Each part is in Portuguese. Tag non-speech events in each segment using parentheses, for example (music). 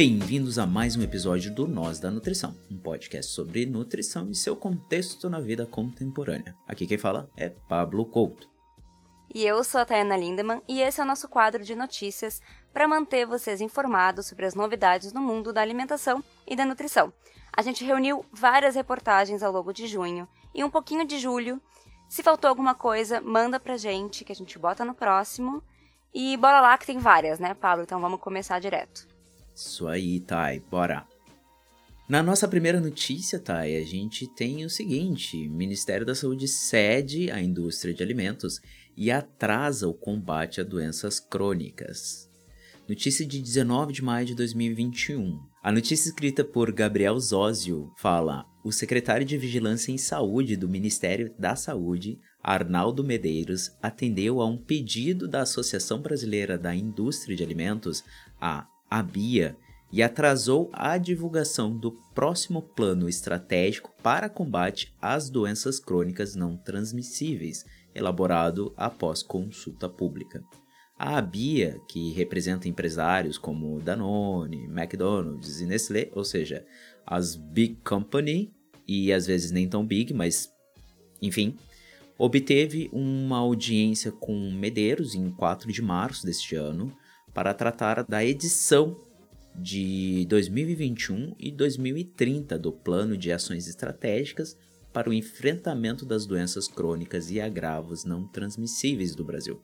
Bem-vindos a mais um episódio do Nós da Nutrição, um podcast sobre nutrição e seu contexto na vida contemporânea. Aqui quem fala é Pablo Couto. E eu sou a Tayana Lindemann e esse é o nosso quadro de notícias para manter vocês informados sobre as novidades no mundo da alimentação e da nutrição. A gente reuniu várias reportagens ao longo de junho e um pouquinho de julho. Se faltou alguma coisa, manda pra gente que a gente bota no próximo. E bora lá que tem várias, né, Pablo? Então vamos começar direto. Isso aí, Thay, bora! Na nossa primeira notícia, Thay, a gente tem o seguinte: o Ministério da Saúde cede à indústria de alimentos e atrasa o combate a doenças crônicas. Notícia de 19 de maio de 2021. A notícia escrita por Gabriel Zózio fala: o secretário de Vigilância em Saúde do Ministério da Saúde, Arnaldo Medeiros, atendeu a um pedido da Associação Brasileira da Indústria de Alimentos, a a BIA, e atrasou a divulgação do próximo plano estratégico para combate às doenças crônicas não transmissíveis, elaborado após consulta pública. A ABIA, que representa empresários como Danone, McDonald's e Nestlé, ou seja, as big company e às vezes nem tão big, mas enfim, obteve uma audiência com Medeiros em 4 de março deste ano, para tratar da edição de 2021 e 2030 do Plano de Ações Estratégicas para o Enfrentamento das Doenças Crônicas e Agravos Não Transmissíveis do Brasil.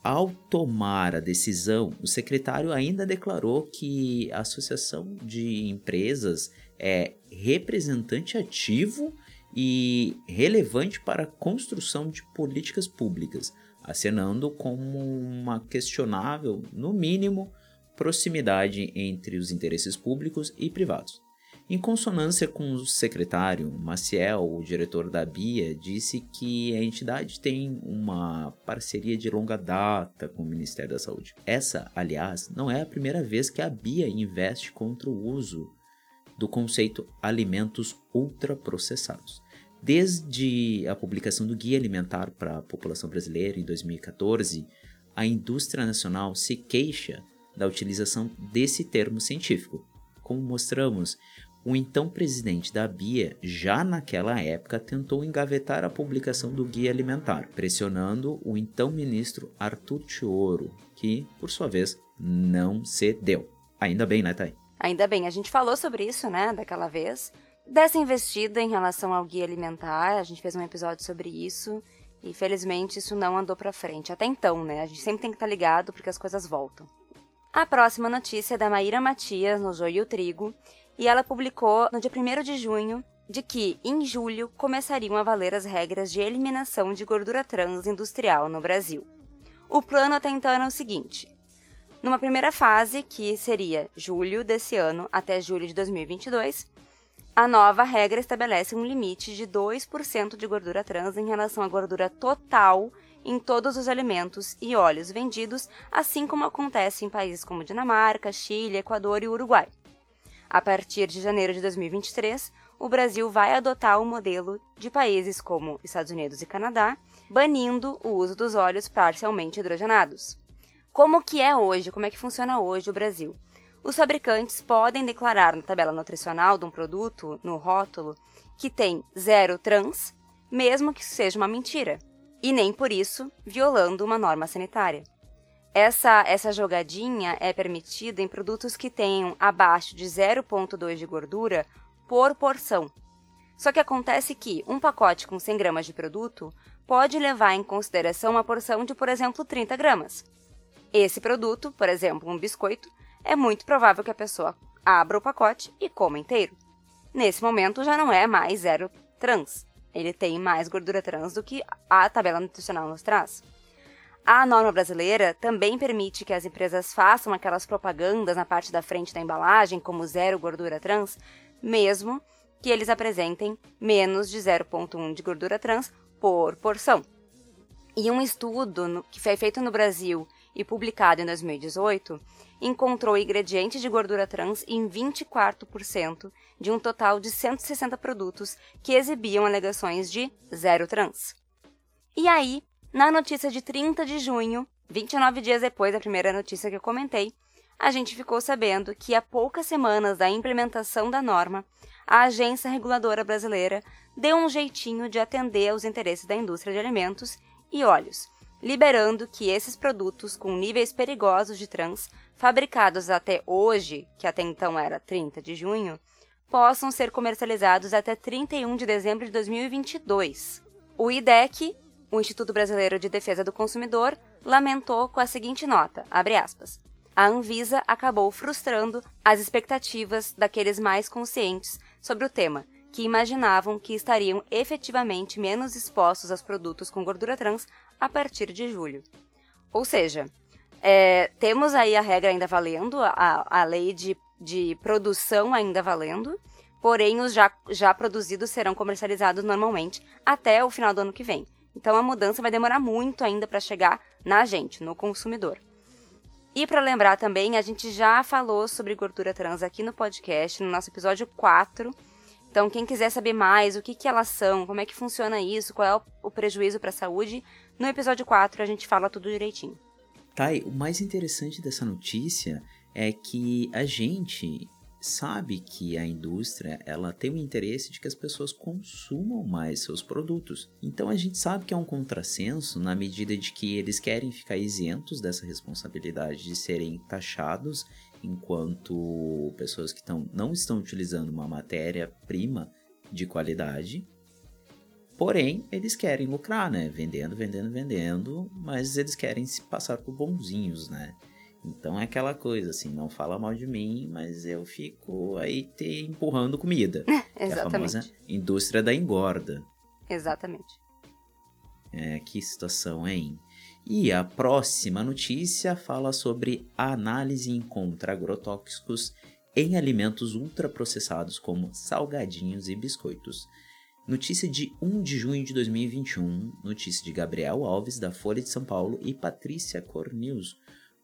Ao tomar a decisão, o secretário ainda declarou que a Associação de Empresas é representante ativo e relevante para a construção de políticas públicas, acenando como uma questionável, no mínimo, proximidade entre os interesses públicos e privados. Em consonância com o secretário, Maciel, o diretor da BIA, disse que a entidade tem uma parceria de longa data com o Ministério da Saúde. Essa, aliás, não é a primeira vez que a BIA investe contra o uso do conceito alimentos ultraprocessados. Desde a publicação do Guia Alimentar para a População Brasileira em 2014, a indústria nacional se queixa da utilização desse termo científico. Como mostramos, o então presidente da BIA, já naquela época, tentou engavetar a publicação do Guia Alimentar, pressionando o então ministro Arthur Tioro, que, por sua vez, não cedeu. Ainda bem, né, Thay? Ainda bem, a gente falou sobre isso, né, daquela vez dessa investida em relação ao guia alimentar. A gente fez um episódio sobre isso e felizmente isso não andou para frente. Até então, né? A gente sempre tem que estar tá ligado porque as coisas voltam. A próxima notícia é da Maíra Matias no Joio e o Trigo e ela publicou no dia 1 de junho de que, em julho, começariam a valer as regras de eliminação de gordura trans industrial no Brasil. O plano até então era o seguinte: numa primeira fase, que seria julho desse ano até julho de 2022, a nova regra estabelece um limite de 2% de gordura trans em relação à gordura total em todos os alimentos e óleos vendidos, assim como acontece em países como Dinamarca, Chile, Equador e Uruguai. A partir de janeiro de 2023, o Brasil vai adotar o modelo de países como Estados Unidos e Canadá, banindo o uso dos óleos parcialmente hidrogenados. Como que é hoje? Como é que funciona hoje o Brasil? Os fabricantes podem declarar na tabela nutricional de um produto, no rótulo, que tem zero trans, mesmo que seja uma mentira, e nem por isso violando uma norma sanitária. Essa, essa jogadinha é permitida em produtos que tenham abaixo de 0,2 de gordura por porção. Só que acontece que um pacote com 100 gramas de produto pode levar em consideração uma porção de, por exemplo, 30 gramas. Esse produto, por exemplo, um biscoito, é muito provável que a pessoa abra o pacote e coma inteiro. Nesse momento já não é mais zero trans. Ele tem mais gordura trans do que a tabela nutricional nos traz. A norma brasileira também permite que as empresas façam aquelas propagandas na parte da frente da embalagem, como zero gordura trans, mesmo que eles apresentem menos de 0,1 de gordura trans por porção. E um estudo que foi feito no Brasil e publicado em 2018 encontrou ingredientes de gordura trans em 24% de um total de 160 produtos que exibiam alegações de zero trans. E aí, na notícia de 30 de junho, 29 dias depois da primeira notícia que eu comentei, a gente ficou sabendo que há poucas semanas da implementação da norma, a agência reguladora brasileira deu um jeitinho de atender aos interesses da indústria de alimentos e óleos, liberando que esses produtos com níveis perigosos de trans, fabricados até hoje, que até então era 30 de junho, possam ser comercializados até 31 de dezembro de 2022. O IDEC, o Instituto Brasileiro de Defesa do Consumidor, lamentou com a seguinte nota, aspas, a Anvisa acabou frustrando as expectativas daqueles mais conscientes sobre o tema, que imaginavam que estariam efetivamente menos expostos aos produtos com gordura trans a partir de julho. Ou seja, é, temos aí a regra ainda valendo, a, a lei de, de produção ainda valendo, porém os já, já produzidos serão comercializados normalmente até o final do ano que vem. Então a mudança vai demorar muito ainda para chegar na gente, no consumidor. E para lembrar também, a gente já falou sobre gordura trans aqui no podcast, no nosso episódio 4. Então, quem quiser saber mais o que, que elas são, como é que funciona isso, qual é o prejuízo para a saúde, no episódio 4 a gente fala tudo direitinho. E o mais interessante dessa notícia é que a gente sabe que a indústria ela tem o interesse de que as pessoas consumam mais seus produtos. Então a gente sabe que é um contrassenso na medida de que eles querem ficar isentos dessa responsabilidade de serem taxados enquanto pessoas que tão, não estão utilizando uma matéria-prima de qualidade. Porém, eles querem lucrar, né? Vendendo, vendendo, vendendo, mas eles querem se passar por bonzinhos, né? Então é aquela coisa assim, não fala mal de mim, mas eu fico aí te empurrando comida. (laughs) Exatamente. É a famosa indústria da engorda. Exatamente. É, que situação, hein? E a próxima notícia fala sobre a análise encontra agrotóxicos em alimentos ultraprocessados como salgadinhos e biscoitos. Notícia de 1 de junho de 2021, notícia de Gabriel Alves, da Folha de São Paulo, e Patrícia Cornews,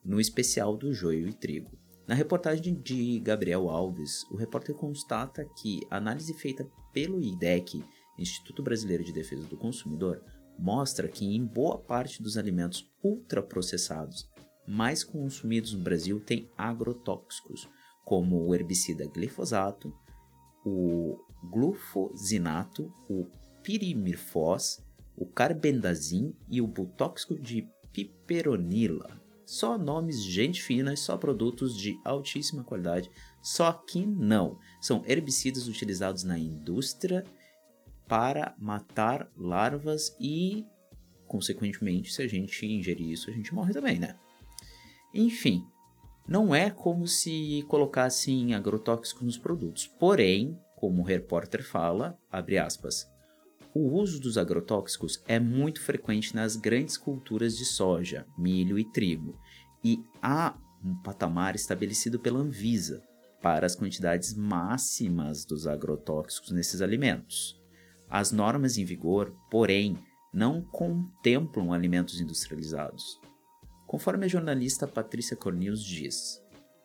no especial do Joio e Trigo. Na reportagem de Gabriel Alves, o repórter constata que a análise feita pelo IDEC, Instituto Brasileiro de Defesa do Consumidor, mostra que em boa parte dos alimentos ultraprocessados mais consumidos no Brasil tem agrotóxicos, como o herbicida glifosato, o glufosinato, o pirimirfos, o carbendazim e o butóxico de piperonila. Só nomes gente fina, só produtos de altíssima qualidade. Só que não. São herbicidas utilizados na indústria para matar larvas e, consequentemente, se a gente ingerir isso, a gente morre também, né? Enfim, não é como se colocassem agrotóxicos nos produtos. Porém, como o repórter fala, abre aspas, o uso dos agrotóxicos é muito frequente nas grandes culturas de soja, milho e trigo, e há um patamar estabelecido pela Anvisa para as quantidades máximas dos agrotóxicos nesses alimentos. As normas em vigor, porém, não contemplam alimentos industrializados. Conforme a jornalista Patrícia Cornils diz,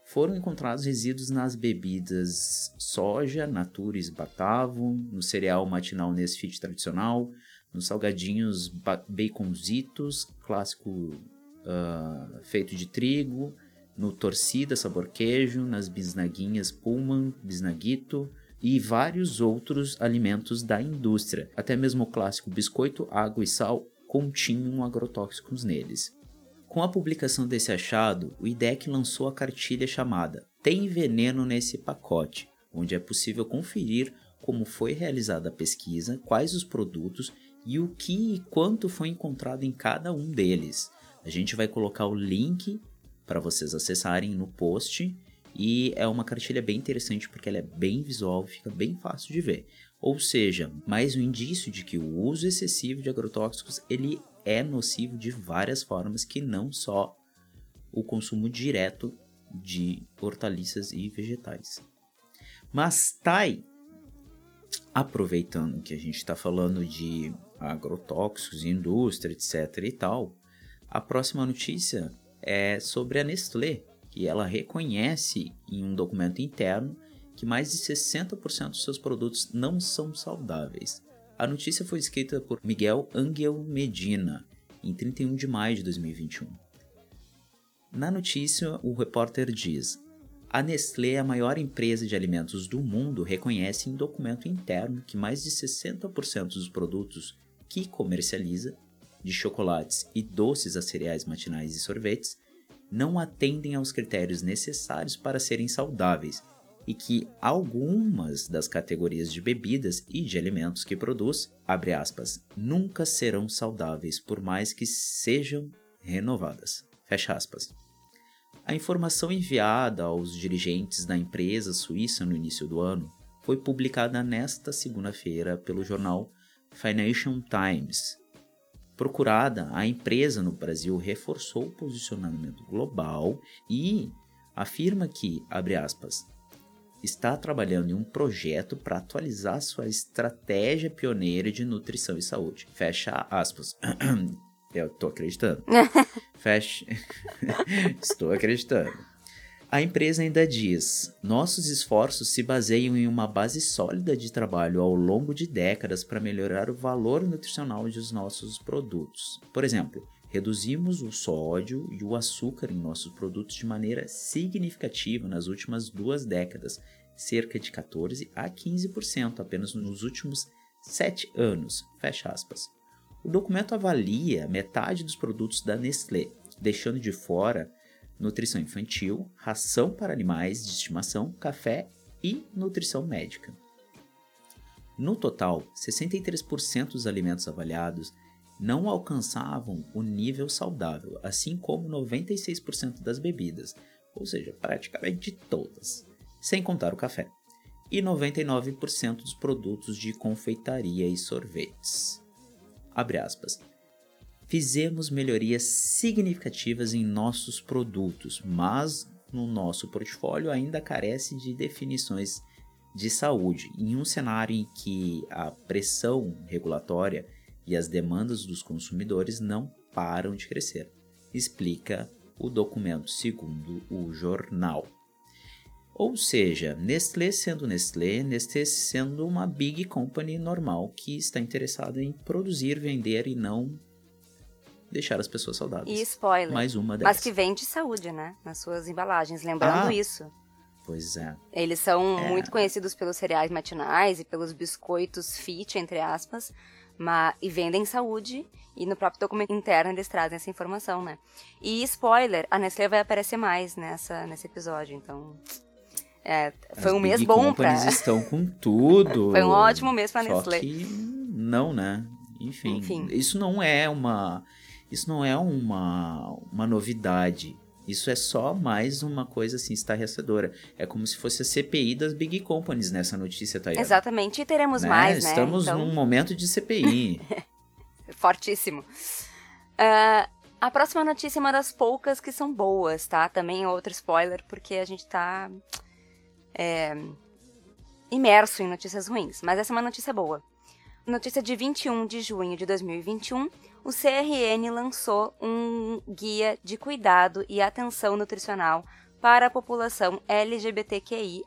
foram encontrados resíduos nas bebidas soja, Natures Batavo, no cereal matinal Nesfit tradicional, nos salgadinhos baconzitos, clássico uh, feito de trigo, no torcida sabor queijo, nas bisnaguinhas Pullman, bisnaguito e vários outros alimentos da indústria. Até mesmo o clássico biscoito, água e sal continham agrotóxicos neles. Com a publicação desse achado, o IDEC lançou a cartilha chamada Tem Veneno nesse Pacote, onde é possível conferir como foi realizada a pesquisa, quais os produtos e o que e quanto foi encontrado em cada um deles. A gente vai colocar o link para vocês acessarem no post e é uma cartilha bem interessante porque ela é bem visual, fica bem fácil de ver. Ou seja, mais um indício de que o uso excessivo de agrotóxicos ele é nocivo de várias formas que não só o consumo direto de hortaliças e vegetais. Mas Tai, Aproveitando que a gente está falando de agrotóxicos, indústria, etc e tal, a próxima notícia é sobre a Nestlé, que ela reconhece em um documento interno que mais de 60% dos seus produtos não são saudáveis. A notícia foi escrita por Miguel Angel Medina em 31 de maio de 2021. Na notícia, o repórter diz: A Nestlé, a maior empresa de alimentos do mundo, reconhece em documento interno que mais de 60% dos produtos que comercializa, de chocolates e doces a cereais matinais e sorvetes, não atendem aos critérios necessários para serem saudáveis e que algumas das categorias de bebidas e de alimentos que produz, abre aspas, nunca serão saudáveis por mais que sejam renovadas. Fecha aspas. A informação enviada aos dirigentes da empresa suíça no início do ano foi publicada nesta segunda-feira pelo jornal Financial Times. Procurada, a empresa no Brasil reforçou o posicionamento global e afirma que, abre aspas, está trabalhando em um projeto para atualizar sua estratégia pioneira de nutrição e saúde. Fecha aspas. (clears throat) Eu tô acreditando. (laughs) Fecha. (laughs) Estou acreditando. A empresa ainda diz: nossos esforços se baseiam em uma base sólida de trabalho ao longo de décadas para melhorar o valor nutricional dos nossos produtos. Por exemplo, reduzimos o sódio e o açúcar em nossos produtos de maneira significativa nas últimas duas décadas, cerca de 14 a 15% apenas nos últimos sete anos. Fecha aspas. O documento avalia metade dos produtos da Nestlé, deixando de fora nutrição infantil, ração para animais de estimação, café e nutrição médica. No total, 63% dos alimentos avaliados não alcançavam o nível saudável, assim como 96% das bebidas, ou seja, praticamente todas, sem contar o café, e 99% dos produtos de confeitaria e sorvetes. Abre aspas. Fizemos melhorias significativas em nossos produtos, mas no nosso portfólio ainda carece de definições de saúde, em um cenário em que a pressão regulatória e as demandas dos consumidores não param de crescer, explica o documento segundo o jornal. Ou seja, Nestlé sendo Nestlé, Nestlé sendo uma big company normal que está interessada em produzir, vender e não deixar as pessoas saudáveis. E spoiler. Mais uma delas. Mas que vende saúde, né? Nas suas embalagens. Lembrando Ah. isso. Pois é. Eles são É. muito conhecidos pelos cereais matinais e pelos biscoitos fit, entre aspas, mas, e vendem saúde, e no próprio documento interno eles trazem essa informação, né? E spoiler, a Nestlé vai aparecer mais nessa, nesse episódio, então... é, foi As um mês bom pra... estão com tudo. (laughs) Foi um ótimo mês pra Só Nestlé. que não, né? Enfim, Enfim. isso não é uma isso não é uma uma novidade. Isso é só mais uma coisa assim estarrecedora. É como se fosse a CPI das big companies nessa notícia, Tayana. Exatamente, e teremos Né? mais, né? Estamos Então- num momento de CPI. (laughs) fortíssimo. Ah, a próxima notícia é uma das poucas que são boas, tá? Também é outro spoiler, porque a gente tá é, imerso em notícias ruins. Mas essa é uma notícia boa. Notícia de 21 de junho de 2021, o CRN lançou um guia de cuidado e atenção nutricional para a população LGBTQIA+.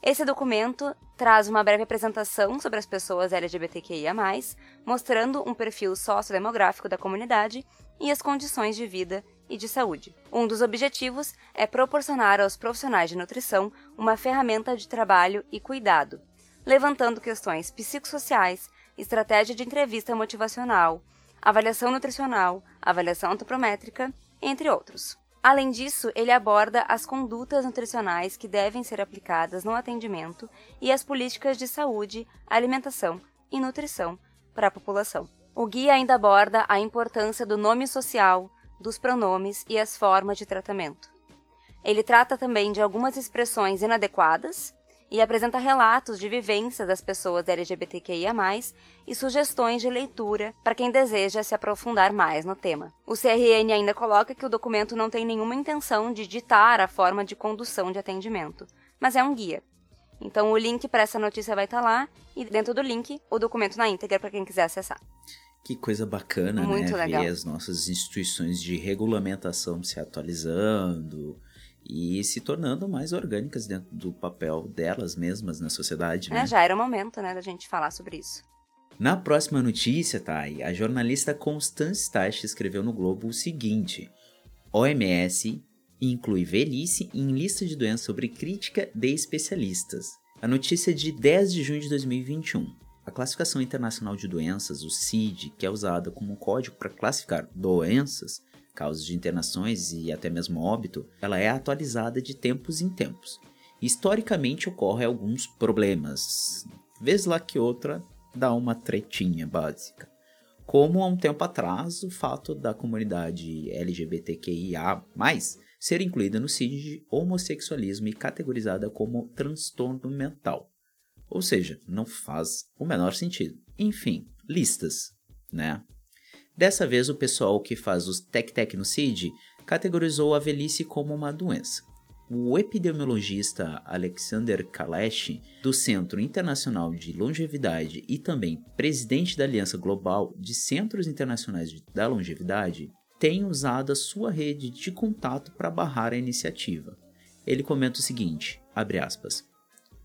Esse documento traz uma breve apresentação sobre as pessoas LGBTQIA+, mostrando um perfil sociodemográfico da comunidade e as condições de vida e de saúde. Um dos objetivos é proporcionar aos profissionais de nutrição uma ferramenta de trabalho e cuidado, levantando questões psicossociais, estratégia de entrevista motivacional, avaliação nutricional, avaliação antropométrica, entre outros. Além disso, ele aborda as condutas nutricionais que devem ser aplicadas no atendimento e as políticas de saúde, alimentação e nutrição para a população. O guia ainda aborda a importância do nome social, dos pronomes e as formas de tratamento. Ele trata também de algumas expressões inadequadas e apresenta relatos de vivência das pessoas LGBTQIA+, e sugestões de leitura para quem deseja se aprofundar mais no tema. O CRN ainda coloca que o documento não tem nenhuma intenção de ditar a forma de condução de atendimento, mas é um guia. Então o link para essa notícia vai estar tá lá e dentro do link o documento na íntegra para quem quiser acessar. Que coisa bacana, Muito né? legal. Ver as nossas instituições de regulamentação se atualizando e se tornando mais orgânicas dentro do papel delas mesmas na sociedade, né? É, já era o momento, né, da gente falar sobre isso. Na próxima notícia, Thay, a jornalista Constance Tache escreveu no Globo o seguinte: OMS inclui velhice em lista de doenças sobre crítica de especialistas. A notícia é de 10 de junho de 2021. A classificação internacional de doenças, o CID, que é usada como código para classificar doenças, causas de internações e até mesmo óbito, ela é atualizada de tempos em tempos. Historicamente ocorrem alguns problemas, vez lá que outra dá uma tretinha básica. Como há um tempo atrás, o fato da comunidade LGBTQIA+, ser incluída no CID de homossexualismo e categorizada como transtorno mental. Ou seja, não faz o menor sentido. Enfim, listas, né? Dessa vez, o pessoal que faz os tec-tec no CID categorizou a velhice como uma doença. O epidemiologista Alexander Kalesh, do Centro Internacional de Longevidade e também presidente da Aliança Global de Centros Internacionais da Longevidade, tem usado a sua rede de contato para barrar a iniciativa. Ele comenta o seguinte, aspas,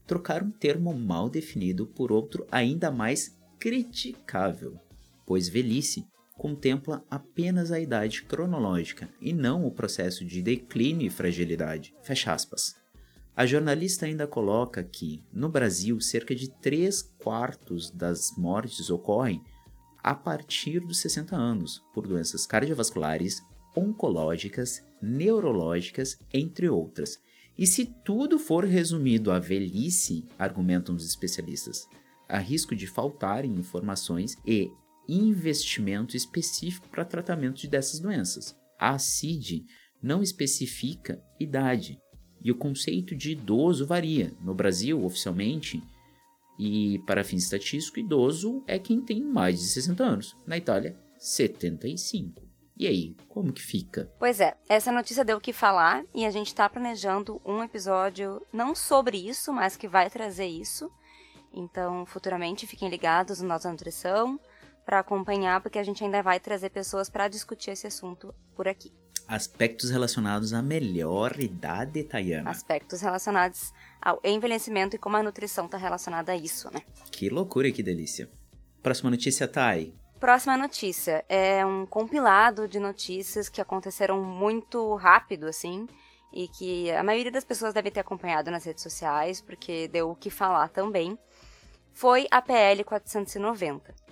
trocar um termo mal definido por outro ainda mais criticável, pois velhice contempla apenas a idade cronológica e não o processo de declínio e fragilidade. Fecha aspas. A jornalista ainda coloca que, no Brasil, cerca de 3 quartos das mortes ocorrem a partir dos 60 anos, por doenças cardiovasculares, oncológicas, neurológicas, entre outras. E se tudo for resumido à velhice, argumentam os especialistas, há risco de faltarem informações e investimento específico para tratamento dessas doenças. A CID não especifica idade e o conceito de idoso varia. No Brasil, oficialmente, e para fins estatísticos, idoso é quem tem mais de 60 anos. Na Itália, 75. E aí, como que fica? Pois é, essa notícia deu o que falar e a gente está planejando um episódio não sobre isso, mas que vai trazer isso. Então, futuramente, fiquem ligados no Nossa Nutrição para acompanhar, porque a gente ainda vai trazer pessoas para discutir esse assunto por aqui. Aspectos relacionados à melhor idade, Tayana. Aspectos relacionados ao envelhecimento e como a nutrição está relacionada a isso, né? Que loucura e que delícia. Próxima notícia, Thay. Próxima notícia é um compilado de notícias que aconteceram muito rápido, assim, e que a maioria das pessoas deve ter acompanhado nas redes sociais, porque deu o que falar também. Foi a PL 490.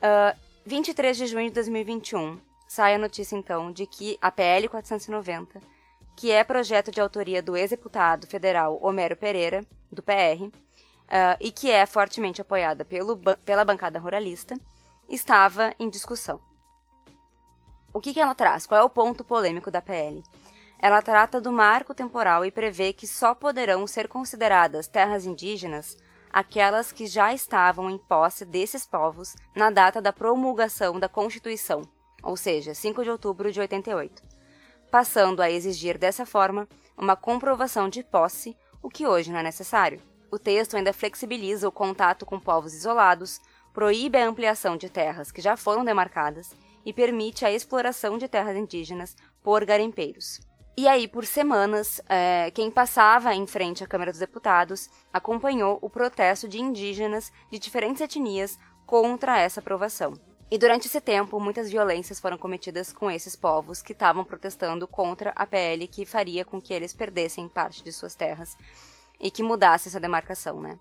Uh, 23 de junho de 2021, sai a notícia então de que a PL 490, que é projeto de autoria do ex-deputado federal Homero Pereira, do PR, uh, e que é fortemente apoiada pelo, pela bancada ruralista, estava em discussão. O que, que ela traz? Qual é o ponto polêmico da PL? Ela trata do marco temporal e prevê que só poderão ser consideradas terras indígenas aquelas que já estavam em posse desses povos na data da promulgação da Constituição, ou seja, 5 de outubro de 88, passando a exigir dessa forma uma comprovação de posse, o que hoje não é necessário. O texto ainda flexibiliza o contato com povos isolados, proíbe a ampliação de terras que já foram demarcadas e permite a exploração de terras indígenas por garimpeiros. E aí, por semanas, é, quem passava em frente à Câmara dos Deputados acompanhou o protesto de indígenas de diferentes etnias contra essa aprovação. E durante esse tempo, muitas violências foram cometidas com esses povos que estavam protestando contra a PL que faria com que eles perdessem parte de suas terras e que mudasse essa demarcação, né?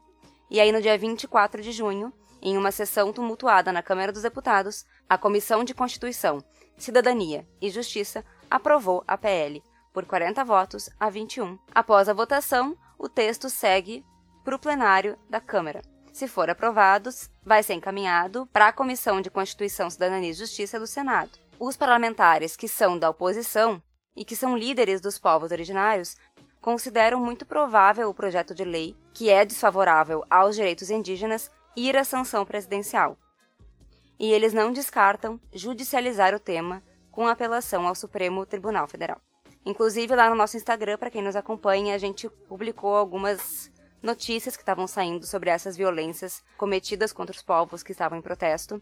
E aí, no dia 24 de junho, em uma sessão tumultuada na Câmara dos Deputados, a Comissão de Constituição, Cidadania e Justiça aprovou a PL por 40 votos a 21. Após a votação, o texto segue para o plenário da Câmara. Se for aprovado, vai ser encaminhado para a Comissão de Constituição, Cidadania e Justiça do Senado. Os parlamentares que são da oposição e que são líderes dos povos originários consideram muito provável o projeto de lei, que é desfavorável aos direitos indígenas, ir à sanção presidencial. E eles não descartam judicializar o tema com apelação ao Supremo Tribunal Federal. Inclusive, lá no nosso Instagram, para quem nos acompanha, a gente publicou algumas notícias que estavam saindo sobre essas violências cometidas contra os povos que estavam em protesto.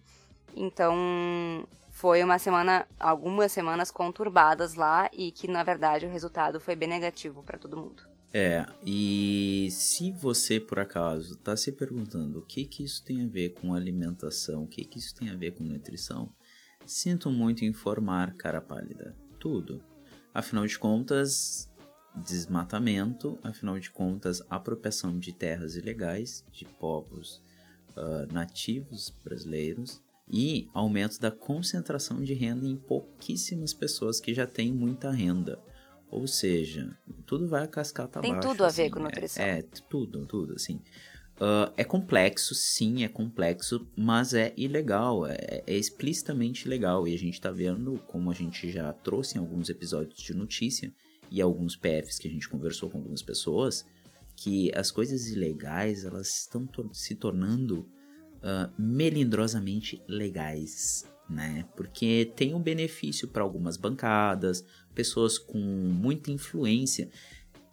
Então, foi uma semana, algumas semanas conturbadas lá e que na verdade o resultado foi bem negativo para todo mundo. É, e se você por acaso está se perguntando o que que isso tem a ver com alimentação, o que que isso tem a ver com nutrição, sinto muito informar, cara pálida, tudo. Afinal de contas, desmatamento, afinal de contas, apropriação de terras ilegais de povos uh, nativos brasileiros e aumento da concentração de renda em pouquíssimas pessoas que já têm muita renda. Ou seja, tudo vai a cascata Tem abaixo. tudo a ver assim, com nutrição. É, é tudo, tudo, assim. Uh, é complexo, sim, é complexo, mas é ilegal, é, é explicitamente ilegal. E a gente tá vendo, como a gente já trouxe em alguns episódios de notícia e alguns PFs que a gente conversou com algumas pessoas, que as coisas ilegais elas estão se tornando uh, melindrosamente legais, né? Porque tem um benefício para algumas bancadas, pessoas com muita influência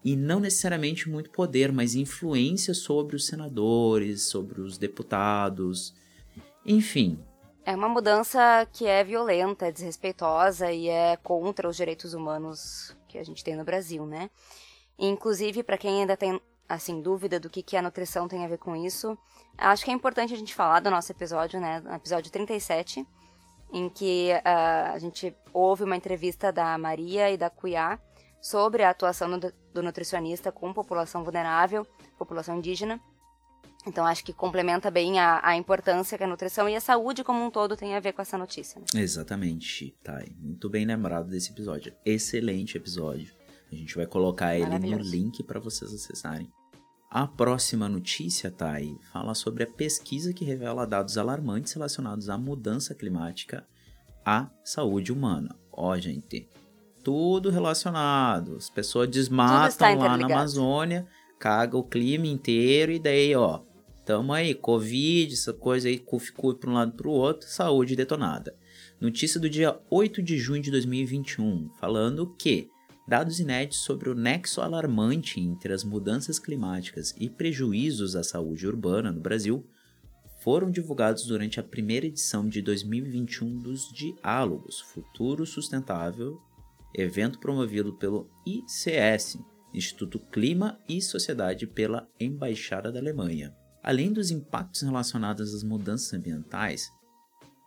e não necessariamente muito poder, mas influência sobre os senadores, sobre os deputados, enfim. É uma mudança que é violenta, é desrespeitosa e é contra os direitos humanos que a gente tem no Brasil, né? Inclusive, para quem ainda tem assim dúvida do que, que a nutrição tem a ver com isso, acho que é importante a gente falar do nosso episódio, né? Episódio 37, em que uh, a gente ouve uma entrevista da Maria e da Cuiá sobre a atuação do, nutricionista com população vulnerável, população indígena. Então acho que complementa bem a, a, importância que a nutrição e a saúde como um todo tem a ver com essa notícia. Né? Exatamente, Thay. Muito bem lembrado desse episódio. Excelente episódio. A gente vai colocar ele no link para vocês acessarem. A próxima notícia, Thay, fala sobre a pesquisa que revela dados alarmantes relacionados à mudança climática à saúde humana. Ó, gente, tudo relacionado. As pessoas desmatam lá na Amazônia, caga o clima inteiro e daí, ó, tamo aí, Covid, essa coisa aí, ficou para um lado para o outro, saúde detonada. Notícia do dia 8 de junho de 2021, falando que dados inéditos sobre o nexo alarmante entre as mudanças climáticas e prejuízos à saúde urbana no Brasil foram divulgados durante a primeira edição de 2021 dos Diálogos Futuro Sustentável evento promovido pelo ICS, Instituto Clima e Sociedade pela Embaixada da Alemanha. Além dos impactos relacionados às mudanças ambientais,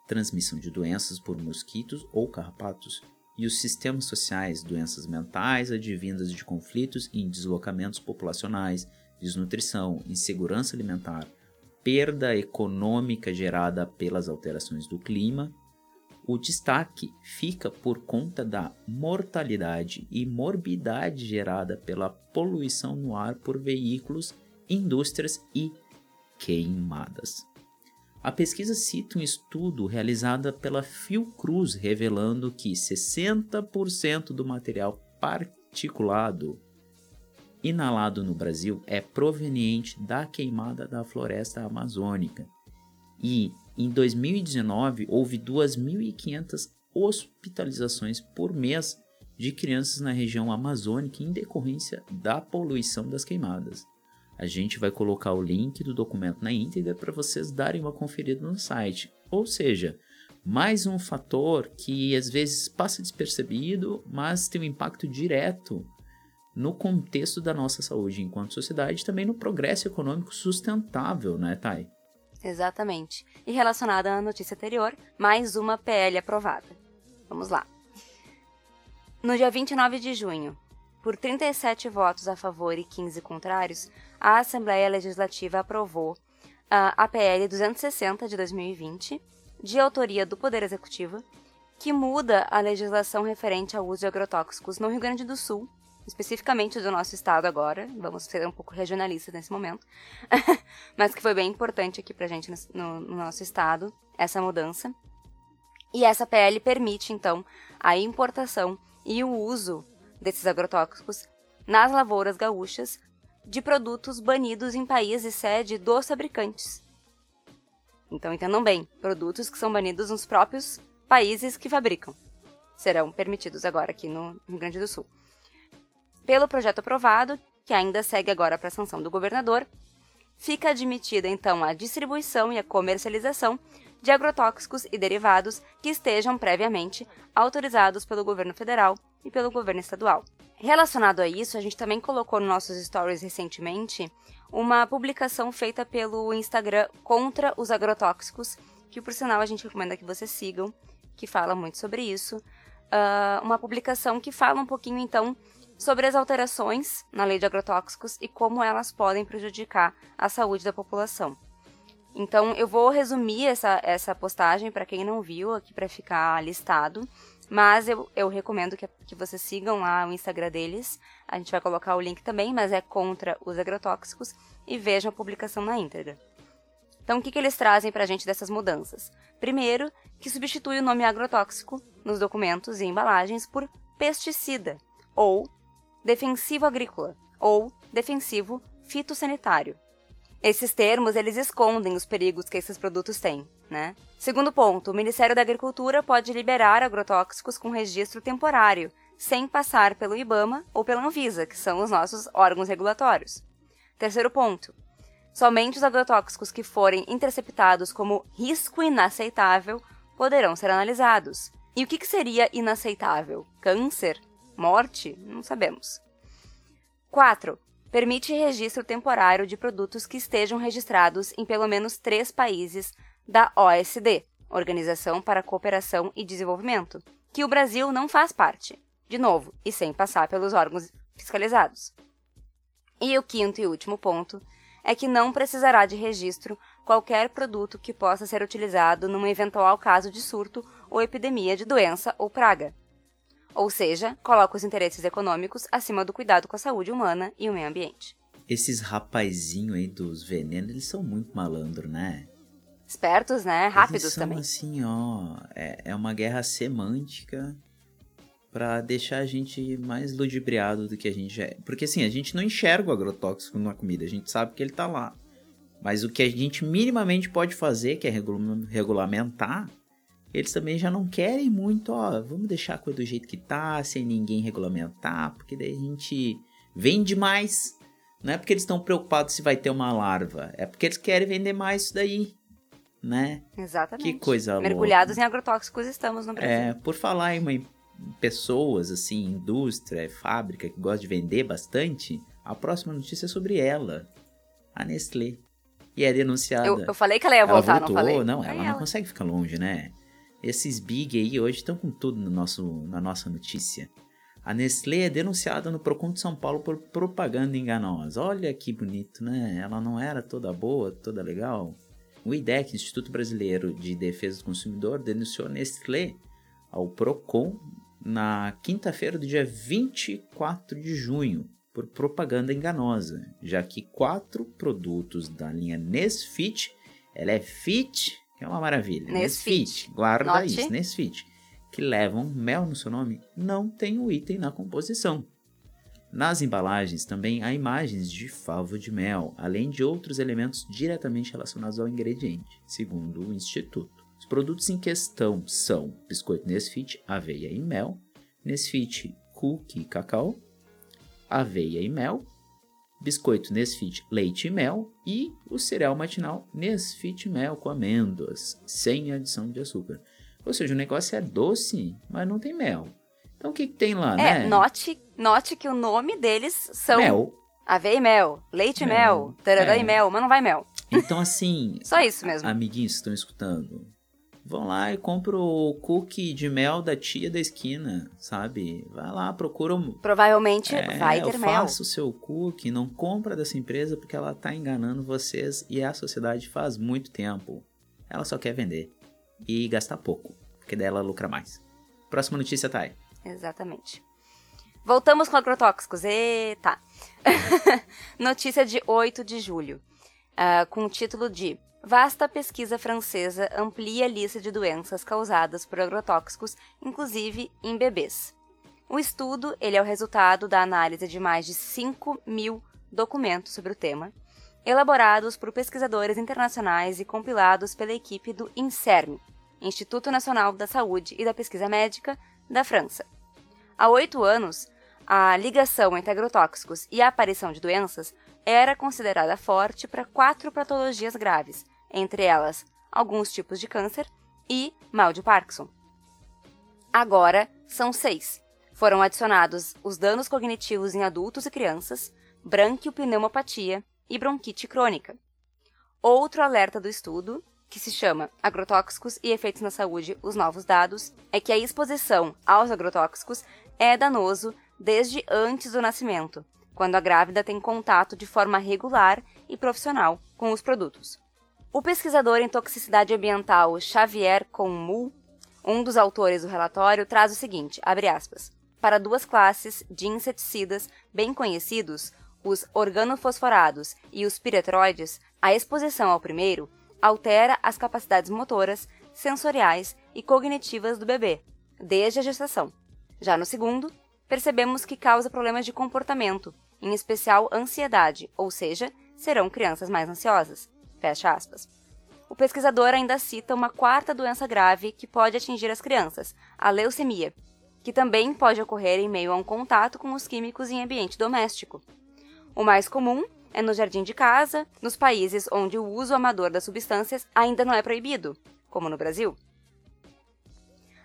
transmissão de doenças por mosquitos ou carrapatos, e os sistemas sociais, doenças mentais advindas de conflitos em deslocamentos populacionais, desnutrição, insegurança alimentar, perda econômica gerada pelas alterações do clima o destaque fica por conta da mortalidade e morbidade gerada pela poluição no ar por veículos, indústrias e queimadas. A pesquisa cita um estudo realizado pela Fiocruz revelando que 60% do material particulado inalado no Brasil é proveniente da queimada da floresta amazônica e em 2019, houve 2.500 hospitalizações por mês de crianças na região amazônica em decorrência da poluição das queimadas. A gente vai colocar o link do documento na íntegra para vocês darem uma conferida no site. Ou seja, mais um fator que às vezes passa despercebido, mas tem um impacto direto no contexto da nossa saúde enquanto sociedade e também no progresso econômico sustentável, né, Thay? Exatamente. E relacionada à notícia anterior, mais uma PL aprovada. Vamos lá. No dia 29 de junho, por 37 votos a favor e 15 contrários, a Assembleia Legislativa aprovou a APL 260 de 2020, de autoria do Poder Executivo, que muda a legislação referente ao uso de agrotóxicos no Rio Grande do Sul especificamente do nosso estado agora, vamos ser um pouco regionalistas nesse momento, (laughs) mas que foi bem importante aqui pra gente no, no, nosso estado, essa mudança. E essa PL permite, então, a importação e o uso desses agrotóxicos nas lavouras gaúchas de produtos banidos em países sede dos fabricantes. Então entendam bem, produtos que são banidos nos próprios países que fabricam serão permitidos agora aqui no Rio Grande do Sul. Pelo projeto aprovado, que ainda segue agora para a sanção do governador, fica admitida então a distribuição e a comercialização de agrotóxicos e derivados que estejam previamente autorizados pelo governo federal e pelo governo estadual. Relacionado a isso, a gente também colocou nos nossos stories recentemente uma publicação feita pelo Instagram contra os agrotóxicos, que por sinal a gente recomenda que vocês sigam, que fala muito sobre isso. Uh, uma publicação que fala um pouquinho então sobre as alterações na lei de agrotóxicos e como elas podem prejudicar a saúde da população. Então, eu vou resumir essa, essa postagem para quem não viu aqui para ficar listado, mas eu, eu recomendo que, que vocês sigam lá o Instagram deles. A gente vai colocar o link também, mas é contra os agrotóxicos e vejam a publicação na íntegra. Então, o que, que eles trazem para a gente dessas mudanças? Primeiro, que substitui o nome agrotóxico nos documentos e embalagens por pesticida, ou defensivo agrícola, ou defensivo fitossanitário. Esses termos, eles escondem os perigos que esses produtos têm, né? Segundo ponto, o Ministério da Agricultura pode liberar agrotóxicos com registro temporário, sem passar pelo IBAMA ou pela Anvisa, que são os nossos órgãos regulatórios. Terceiro ponto, somente os agrotóxicos que forem interceptados como risco inaceitável poderão ser analisados. E o que, que seria inaceitável? Câncer? Morte? Não sabemos. 4 permite registro temporário de produtos que estejam registrados em pelo menos três países da OSD, Organização para a Cooperação e Desenvolvimento, que o Brasil não faz parte, de novo, e sem passar pelos órgãos fiscalizados. E o quinto e último ponto é que não precisará de registro qualquer produto que possa ser utilizado num eventual caso de surto ou epidemia de doença ou praga, ou seja, coloca os interesses econômicos acima do cuidado com a saúde humana e o meio ambiente. Esses rapazinhos aí dos venenos, eles são muito malandros, né? Espertos, né? Rápidos eles são, também. assim, ó, é, é uma guerra semântica para deixar a gente mais ludibriado do que a gente já é. Porque assim, a gente não enxerga o agrotóxico na comida, a gente sabe que ele tá lá. Mas o que a gente minimamente pode fazer, que é regulamentar, eles também já não querem muito, ó, vamos deixar a coisa do jeito que tá, sem ninguém regulamentar, porque daí a gente vende mais. Não é porque eles estão preocupados se vai ter uma larva, é porque eles querem vender mais isso daí, né? Exatamente. Que coisa Mergulhados louca. em agrotóxicos estamos no Brasil. É, por falar em uma, pessoas, assim, indústria, fábrica que gosta de vender bastante, a próxima notícia é sobre ela, a Nestlé. E é denunciada. Eu, eu falei que ela ia voltar, ela voltou, não falei? Não, ela, ela não consegue ficar longe, né? Esses big aí hoje estão com tudo no nosso, na nossa notícia. A Nestlé é denunciada no Procon de São Paulo por propaganda enganosa. Olha que bonito, né? Ela não era toda boa, toda legal. O IDEC, Instituto Brasileiro de Defesa do Consumidor, denunciou a Nestlé ao Procon na quinta-feira do dia 24 de junho por propaganda enganosa, já que quatro produtos da linha Nesfit, ela é fit que é uma maravilha. Nesfit. Guarda Note. isso, Nesfit. Que levam mel no seu nome, não tem o item na composição. Nas embalagens também há imagens de favo de mel, além de outros elementos diretamente relacionados ao ingrediente, segundo o Instituto. Os produtos em questão são biscoito Nesfit, aveia e mel, Nesfit cookie cacau, aveia e mel, biscoito Nesfit leite e mel e o cereal matinal Nesfit mel com amêndoas, sem adição de açúcar. Ou seja, o negócio é doce, mas não tem mel. Então o que, que tem lá, É, né? note, note que o nome deles são Mel. aveia e mel, leite e Mel, mel, taradã é. e mel, mas não vai mel. Então assim, (laughs) Só isso mesmo. amiguinhos estão escutando, vão lá e compram o cookie de mel da tia da esquina, sabe? Vai lá, procura um, Provavelmente É, vai ter mel. faça o seu cookie, não compra dessa empresa porque ela tá enganando vocês e a sociedade faz muito tempo. Ela só quer vender e gastar pouco, porque daí ela lucra mais. Próxima notícia, Thay. Exatamente. Voltamos com agrotóxicos. Eita! (laughs) Notícia de 8 de julho, ah, com o título de Vasta pesquisa francesa amplia a lista de doenças causadas por agrotóxicos, inclusive em bebês. O estudo ele é o resultado da análise de mais de 5 mil documentos sobre o tema, elaborados por pesquisadores internacionais e compilados pela equipe do INSERM, Instituto Nacional da Saúde e da Pesquisa Médica, da França. Há oito anos, a ligação entre agrotóxicos e a aparição de doenças era considerada forte para quatro patologias graves, entre elas alguns tipos de câncer e mal de Parkinson. Agora são seis. Foram adicionados os danos cognitivos em adultos e crianças, branquiopneumopatia e bronquite crônica. Outro alerta do estudo, que se chama Agrotóxicos e Efeitos na Saúde: Os Novos Dados, é que a exposição aos agrotóxicos é danoso desde antes do nascimento, quando a grávida tem contato de forma regular e profissional com os produtos. O pesquisador em toxicidade ambiental Xavier Conmu, um dos autores do relatório, traz o seguinte, aspas, para duas classes de inseticidas bem conhecidos, os organofosforados e os piretroides, a exposição ao primeiro altera as capacidades motoras, sensoriais e cognitivas do bebê, desde a gestação. Já no segundo, percebemos que causa problemas de comportamento, em especial ansiedade, ou seja, serão crianças mais ansiosas. Fecha aspas. O pesquisador ainda cita uma quarta doença grave que pode atingir as crianças, a leucemia, que também pode ocorrer em meio a um contato com os químicos em ambiente doméstico. O mais comum é no jardim de casa, nos países onde o uso amador das substâncias ainda não é proibido, como no Brasil.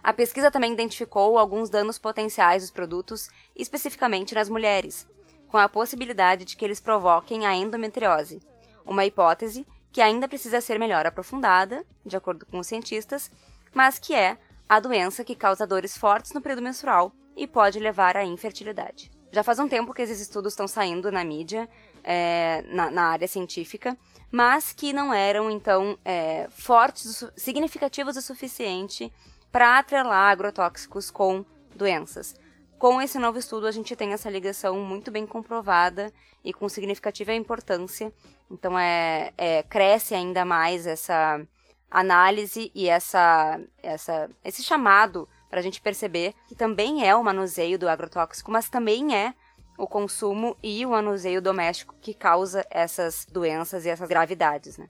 A pesquisa também identificou alguns danos potenciais dos produtos, especificamente nas mulheres, com a possibilidade de que eles provoquem a endometriose, uma hipótese que ainda precisa ser melhor aprofundada, de acordo com os cientistas, mas que é a doença que causa dores fortes no período menstrual e pode levar à infertilidade. Já faz um tempo que esses estudos estão saindo na mídia, é, na, na, área científica, mas que não eram, então, é, fortes, significativos o suficiente para atrelar agrotóxicos com doenças. Com esse novo estudo, a gente tem essa ligação muito bem comprovada e com significativa importância. Então, é, é cresce ainda mais essa análise e essa, essa, esse chamado para a gente perceber que também é o manuseio do agrotóxico, mas também é o consumo e o manuseio doméstico que causa essas doenças e essas gravidades, né?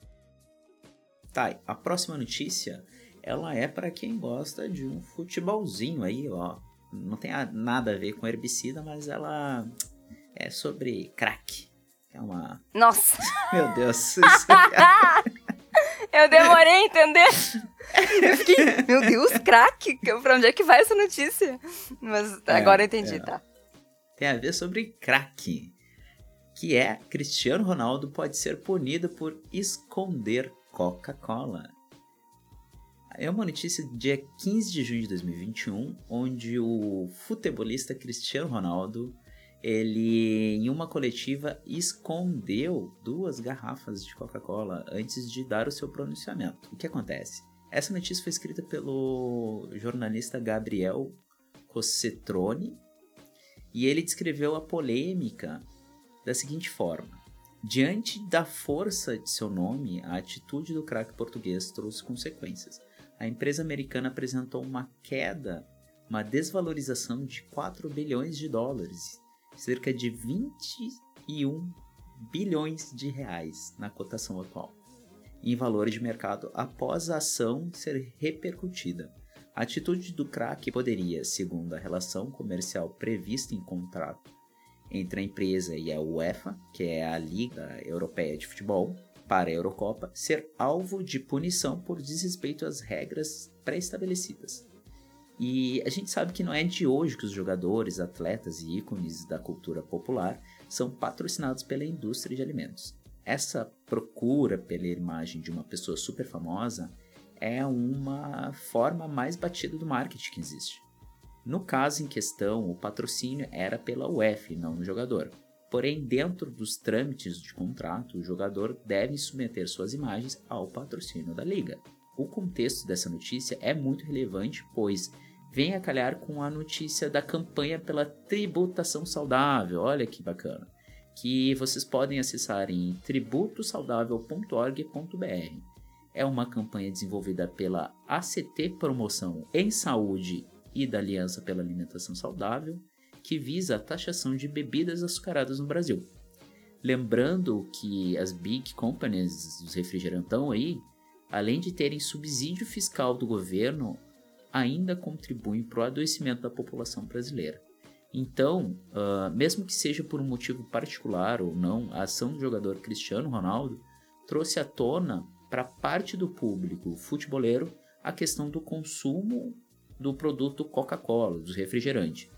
Tá, a próxima notícia, ela é para quem gosta de um futebolzinho aí, ó não tem nada a ver com herbicida, mas ela é sobre crack. É uma. Nossa! (laughs) Meu Deus! (laughs) Eu demorei a entender. (laughs) Eu fiquei, meu Deus, crack? Pra onde é que vai essa notícia? Mas é, agora eu entendi, é. tá. Tem a ver sobre crack. Que é Cristiano Ronaldo pode ser punido por esconder Coca-Cola. É uma notícia do dia 15 de junho de 2021, onde o futebolista Cristiano Ronaldo, ele em uma coletiva escondeu duas garrafas de Coca-Cola antes de dar o seu pronunciamento. O que acontece? Essa notícia foi escrita pelo jornalista Gabriel Cossetrone e ele descreveu a polêmica da seguinte forma: Diante da força de seu nome, a atitude do craque português trouxe consequências a empresa americana apresentou uma queda, uma desvalorização de 4 bilhões de dólares, cerca de 21 bilhões de reais na cotação atual, em valor de mercado após a ação ser repercutida. A atitude do crack poderia, segundo a relação comercial prevista em contrato entre a empresa e a UEFA, que é a Liga Europeia de Futebol, para a Eurocopa ser alvo de punição por desrespeito às regras pré-estabelecidas. E a gente sabe que não é de hoje que os jogadores, atletas e ícones da cultura popular são patrocinados pela indústria de alimentos. Essa procura pela imagem de uma pessoa super famosa é uma forma mais batida do marketing que existe. No caso em questão, o patrocínio era pela UEF, não no jogador. Porém, dentro dos trâmites de contrato, o jogador deve submeter suas imagens ao patrocínio da liga. O contexto dessa notícia é muito relevante, pois vem a calhar com a notícia da campanha pela tributação saudável. Olha que bacana. Que vocês podem acessar em tributosaudável.org.br. É uma campanha desenvolvida pela ACT Promoção em Saúde e da Aliança pela Alimentação Saudável que visa a taxação de bebidas açucaradas no Brasil. Lembrando que as big companies, os refrigerantão aí, além de terem subsídio fiscal do governo, ainda contribuem para o adoecimento da população brasileira. Então, uh, mesmo que seja por um motivo particular ou não, a ação do jogador Cristiano Ronaldo trouxe à tona para parte do público futeboleiro a questão do consumo do produto Coca-Cola, do refrigerante.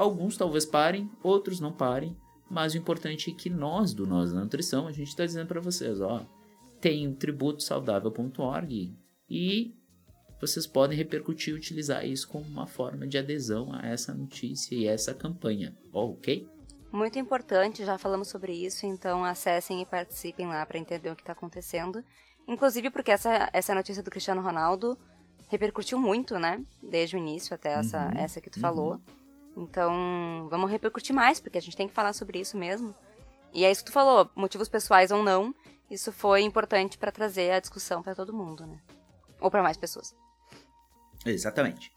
Alguns talvez parem, outros não parem, mas o importante é que nós, do Nós da Nutrição, a gente está dizendo para vocês, ó, tem o tributosaudável.org e vocês podem repercutir e utilizar isso como uma forma de adesão a essa notícia e essa campanha, ok? Muito importante, já falamos sobre isso, então acessem e participem lá para entender o que está acontecendo. Inclusive porque essa, essa notícia do Cristiano Ronaldo repercutiu muito, né? Desde o início até essa, uhum, essa que tu uhum. falou. Então, vamos repercutir mais, porque a gente tem que falar sobre isso mesmo. E é isso que tu falou, motivos pessoais ou não, isso foi importante para trazer a discussão para todo mundo, né? Ou para mais pessoas. Exatamente.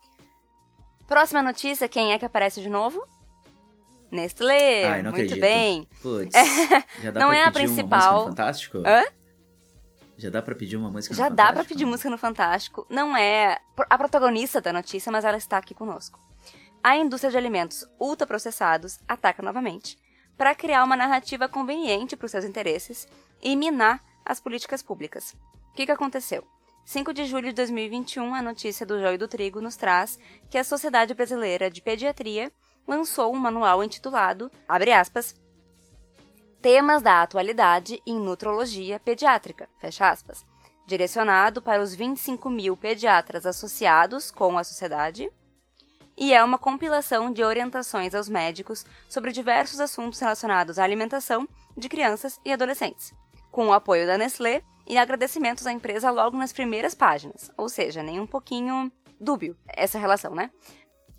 Próxima notícia, quem é que aparece de novo? Nestlé, Ai, muito acredito. bem. Putz, (laughs) já dá não é a principal. Fantástico? Hã? Já dá pra pedir uma música Já no dá pra pedir música no Fantástico. Não é a protagonista da notícia, mas ela está aqui conosco. A indústria de alimentos ultraprocessados ataca novamente para criar uma narrativa conveniente para os seus interesses e minar as políticas públicas. O que, que aconteceu? 5 de julho de 2021, a notícia do Joio do Trigo nos traz que a Sociedade Brasileira de Pediatria lançou um manual intitulado, abre aspas, Temas da Atualidade em Nutrologia Pediátrica, fecha aspas, direcionado para os 25 mil pediatras associados com a sociedade, e é uma compilação de orientações aos médicos sobre diversos assuntos relacionados à alimentação de crianças e adolescentes, com o apoio da Nestlé e agradecimentos à empresa logo nas primeiras páginas, ou seja, nem um pouquinho dúbio essa relação, né?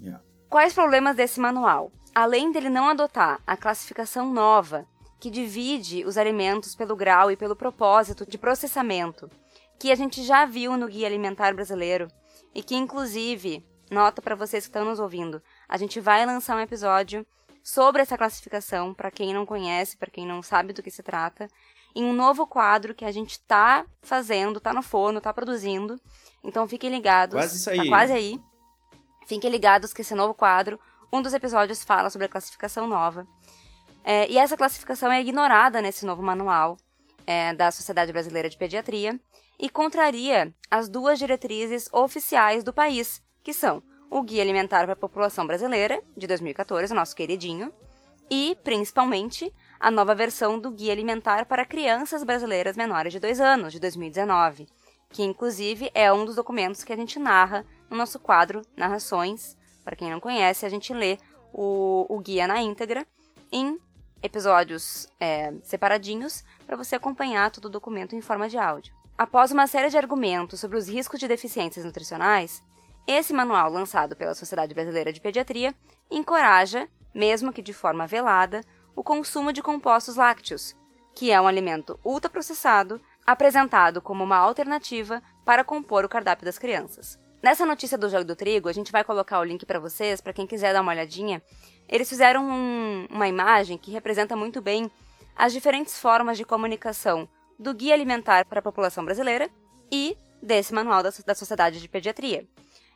Yeah. Quais problemas desse manual? Além dele não adotar a classificação nova que divide os alimentos pelo grau e pelo propósito de processamento, que a gente já viu no Guia Alimentar Brasileiro e que, inclusive, nota para vocês que estão nos ouvindo, a gente vai lançar um episódio sobre essa classificação para quem não conhece, para quem não sabe do que se trata, em um novo quadro que a gente está fazendo, está no forno, está produzindo. Então fiquem ligados. Quase isso aí. Tá quase aí. Fiquem ligados que esse novo quadro, um dos episódios fala sobre a classificação nova. É, e essa classificação é ignorada nesse novo manual é, da Sociedade Brasileira de Pediatria e contraria as duas diretrizes oficiais do país, que são o Guia Alimentar para a População Brasileira, de 2014, o nosso queridinho, e, principalmente, a nova versão do Guia Alimentar para Crianças Brasileiras Menores de 2 anos, de 2019, que inclusive é um dos documentos que a gente narra no nosso quadro Narrações. Para quem não conhece, a gente lê o, o guia na íntegra em episódios é, separadinhos para você acompanhar todo o documento em forma de áudio. Após uma série de argumentos sobre os riscos de deficiências nutricionais, esse manual, lançado pela Sociedade Brasileira de Pediatria, encoraja, mesmo que de forma velada, o consumo de compostos lácteos, que é um alimento ultraprocessado apresentado como uma alternativa para compor o cardápio das crianças. Nessa notícia do Jogo do Trigo, a gente vai colocar o link para vocês, para quem quiser dar uma olhadinha, eles fizeram um, uma imagem que representa muito bem as diferentes formas de comunicação do Guia Alimentar para a População Brasileira e desse Manual da, da Sociedade de Pediatria,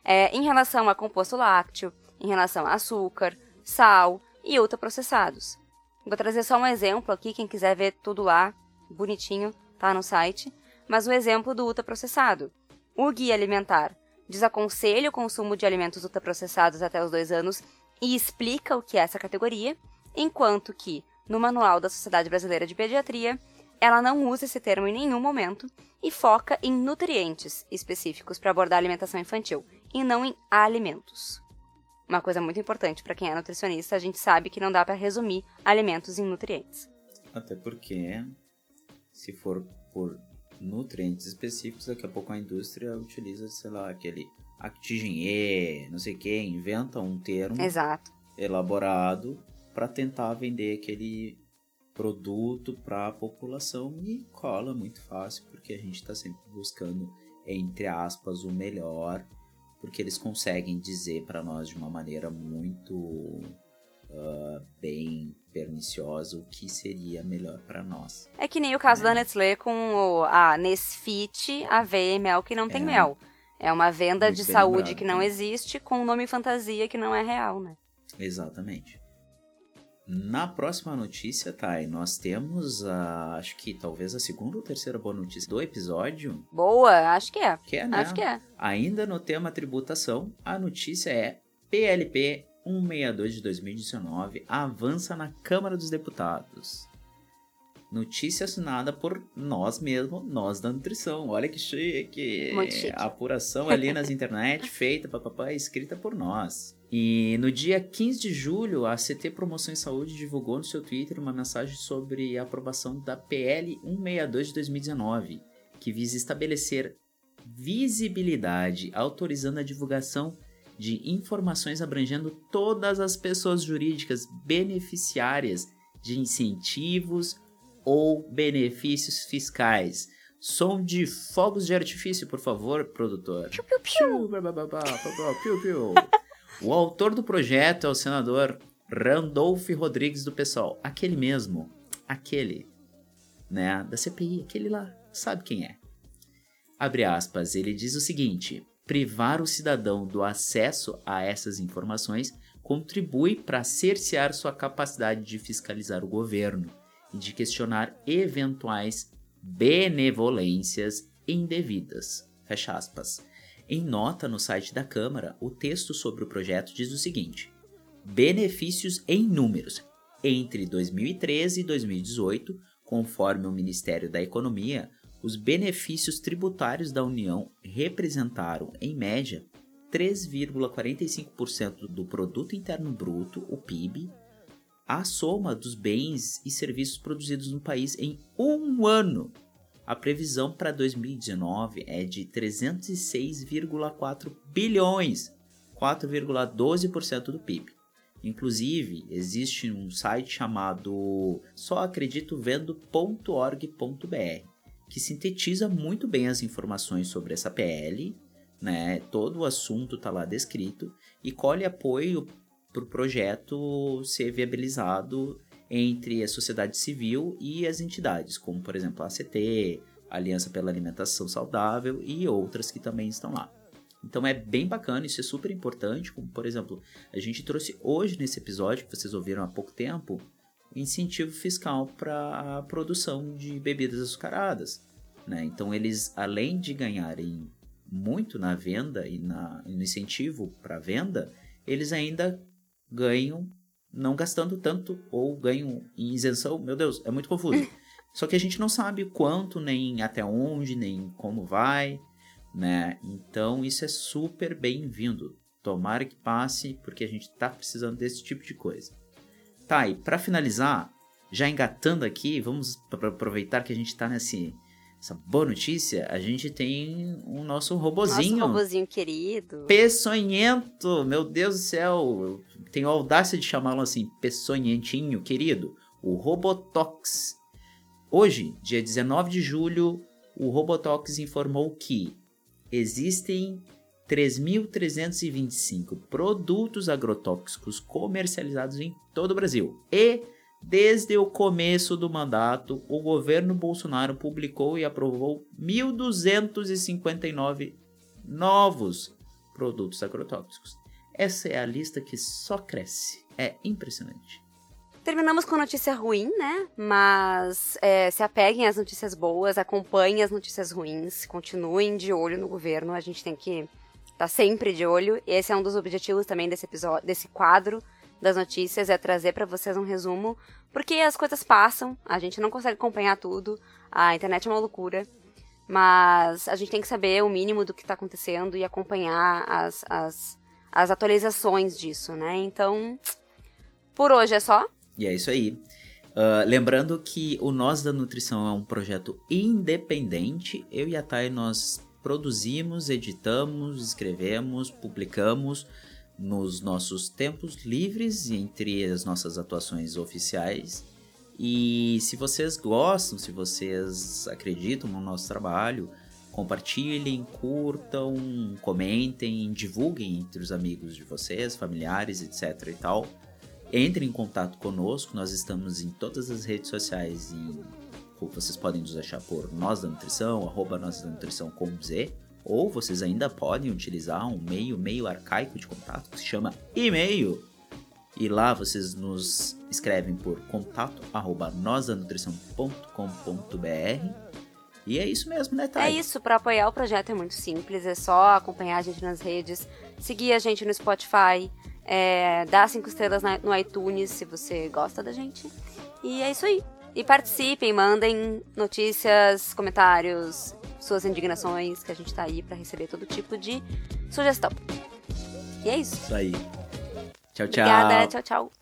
é, em relação a composto lácteo, em relação a açúcar, sal e ultraprocessados. Vou trazer só um exemplo aqui, quem quiser ver tudo lá, bonitinho, tá no site, mas o exemplo do ultraprocessado. O Guia Alimentar desaconselha o consumo de alimentos ultraprocessados até os dois anos e explica o que é essa categoria, enquanto que, no Manual da Sociedade Brasileira de Pediatria, ela não usa esse termo em nenhum momento e foca em nutrientes específicos para abordar a alimentação infantil, e não em alimentos. Uma coisa muito importante para quem é nutricionista, a gente sabe que não dá para resumir alimentos em nutrientes. Até porque, se for por nutrientes específicos, daqui a pouco a indústria utiliza, sei lá, aquele Actigen não sei o que, inventa um termo Exato. elaborado para tentar vender aquele produto para a população e cola muito fácil porque a gente está sempre buscando entre aspas o melhor porque eles conseguem dizer para nós de uma maneira muito uh, bem perniciosa o que seria melhor para nós. É que nem o caso da Nestlé com o, a Nesfit, a Mel que não tem é. mel. É uma venda de saúde que não existe com um nome fantasia que não é real, né? Exatamente. Na próxima notícia, Thay, nós temos a. Acho que talvez a segunda ou terceira boa notícia do episódio. Boa, acho que é. Que é, né? Acho que é. Ainda no tema tributação, a notícia é PLP 162 de 2019 avança na Câmara dos Deputados. Notícia assinada por nós mesmos, nós da nutrição. Olha que chique! Muito chique. A apuração ali nas (laughs) internet, feita, papapá, escrita por nós. E no dia 15 de julho, a CT Promoção em Saúde divulgou no seu Twitter uma mensagem sobre a aprovação da PL 162 de 2019, que visa estabelecer visibilidade, autorizando a divulgação de informações abrangendo todas as pessoas jurídicas beneficiárias de incentivos ou benefícios fiscais. Som de fogos de artifício, por favor, produtor. Piu, blá, blá, blá, piu, piu. (laughs) O autor do projeto é o senador Randolph Rodrigues do PSOL. Aquele mesmo. Aquele. Né? Da CPI. Aquele lá. Sabe quem é? Abre aspas. Ele diz o seguinte: privar o cidadão do acesso a essas informações contribui para cercear sua capacidade de fiscalizar o governo e de questionar eventuais benevolências indevidas. Fecha aspas. Em nota no site da Câmara, o texto sobre o projeto diz o seguinte: benefícios em números. Entre 2013 e 2018, conforme o Ministério da Economia, os benefícios tributários da União representaram, em média, 3,45% do produto interno bruto, o PIB, a soma dos bens e serviços produzidos no país em um ano. A previsão para 2019 é de 306,4 bilhões, 4,12% do PIB. Inclusive, existe um site chamado soacreditovendo.org.br que sintetiza muito bem as informações sobre essa PL, né? Todo o assunto está lá descrito e colhe apoio para o projeto ser viabilizado entre a sociedade civil e as entidades, como por exemplo a ACT, a Aliança pela Alimentação Saudável e outras que também estão lá. Então é bem bacana, isso é super importante, como por exemplo, a gente trouxe hoje nesse episódio, que vocês ouviram há pouco tempo, incentivo fiscal para a produção de bebidas açucaradas. Né? Então eles, além de ganharem muito na venda e na, no incentivo para venda, eles ainda ganham não gastando tanto ou ganham em isenção. Meu Deus, é muito confuso. (laughs) Só que a gente não sabe quanto, nem até onde, nem como vai, né? Então isso é super bem-vindo. Tomara que passe, porque a gente tá precisando desse tipo de coisa. Tá, e para finalizar, já engatando aqui, vamos aproveitar que a gente tá nesse essa boa notícia, a gente tem o nosso robozinho. Nosso robozinho querido. Peçonhento, meu Deus do céu. Eu tenho audácia de chamá-lo assim, peçonhentinho querido. O Robotox. Hoje, dia 19 de julho, o Robotox informou que existem 3.325 produtos agrotóxicos comercializados em todo o Brasil. E Desde o começo do mandato, o governo Bolsonaro publicou e aprovou 1.259 novos produtos agrotóxicos. Essa é a lista que só cresce. É impressionante. Terminamos com notícia ruim, né? Mas é, se apeguem às notícias boas, acompanhem as notícias ruins, continuem de olho no governo. A gente tem que estar tá sempre de olho. Esse é um dos objetivos também desse episódio, desse quadro das notícias é trazer para vocês um resumo, porque as coisas passam, a gente não consegue acompanhar tudo, a internet é uma loucura, mas a gente tem que saber o mínimo do que está acontecendo e acompanhar as, as, as atualizações disso, né? Então, por hoje é só. E é isso aí. Uh, lembrando que o Nós da Nutrição é um projeto independente. Eu e a Thay, nós produzimos, editamos, escrevemos, publicamos nos nossos tempos livres entre as nossas atuações oficiais. E se vocês gostam, se vocês acreditam no nosso trabalho, compartilhem, curtam, comentem, divulguem entre os amigos de vocês, familiares, etc e tal. Entrem em contato conosco, nós estamos em todas as redes sociais e vocês podem nos achar por Nós da Nutrição, arroba Nós da Nutrição com Z, ou vocês ainda podem utilizar um meio meio arcaico de contato que se chama e-mail. E lá vocês nos escrevem por contato arroba nosanutrição.com.br e é isso mesmo, né, Thay? É isso, para apoiar o projeto é muito simples, é só acompanhar a gente nas redes, seguir a gente no Spotify, é, dar cinco estrelas no iTunes se você gosta da gente. E é isso aí. E participem, mandem notícias, comentários, suas indignações, que a gente tá aí para receber todo tipo de sugestão. E é isso. Isso aí. Tchau, tchau. Obrigada, tchau, tchau.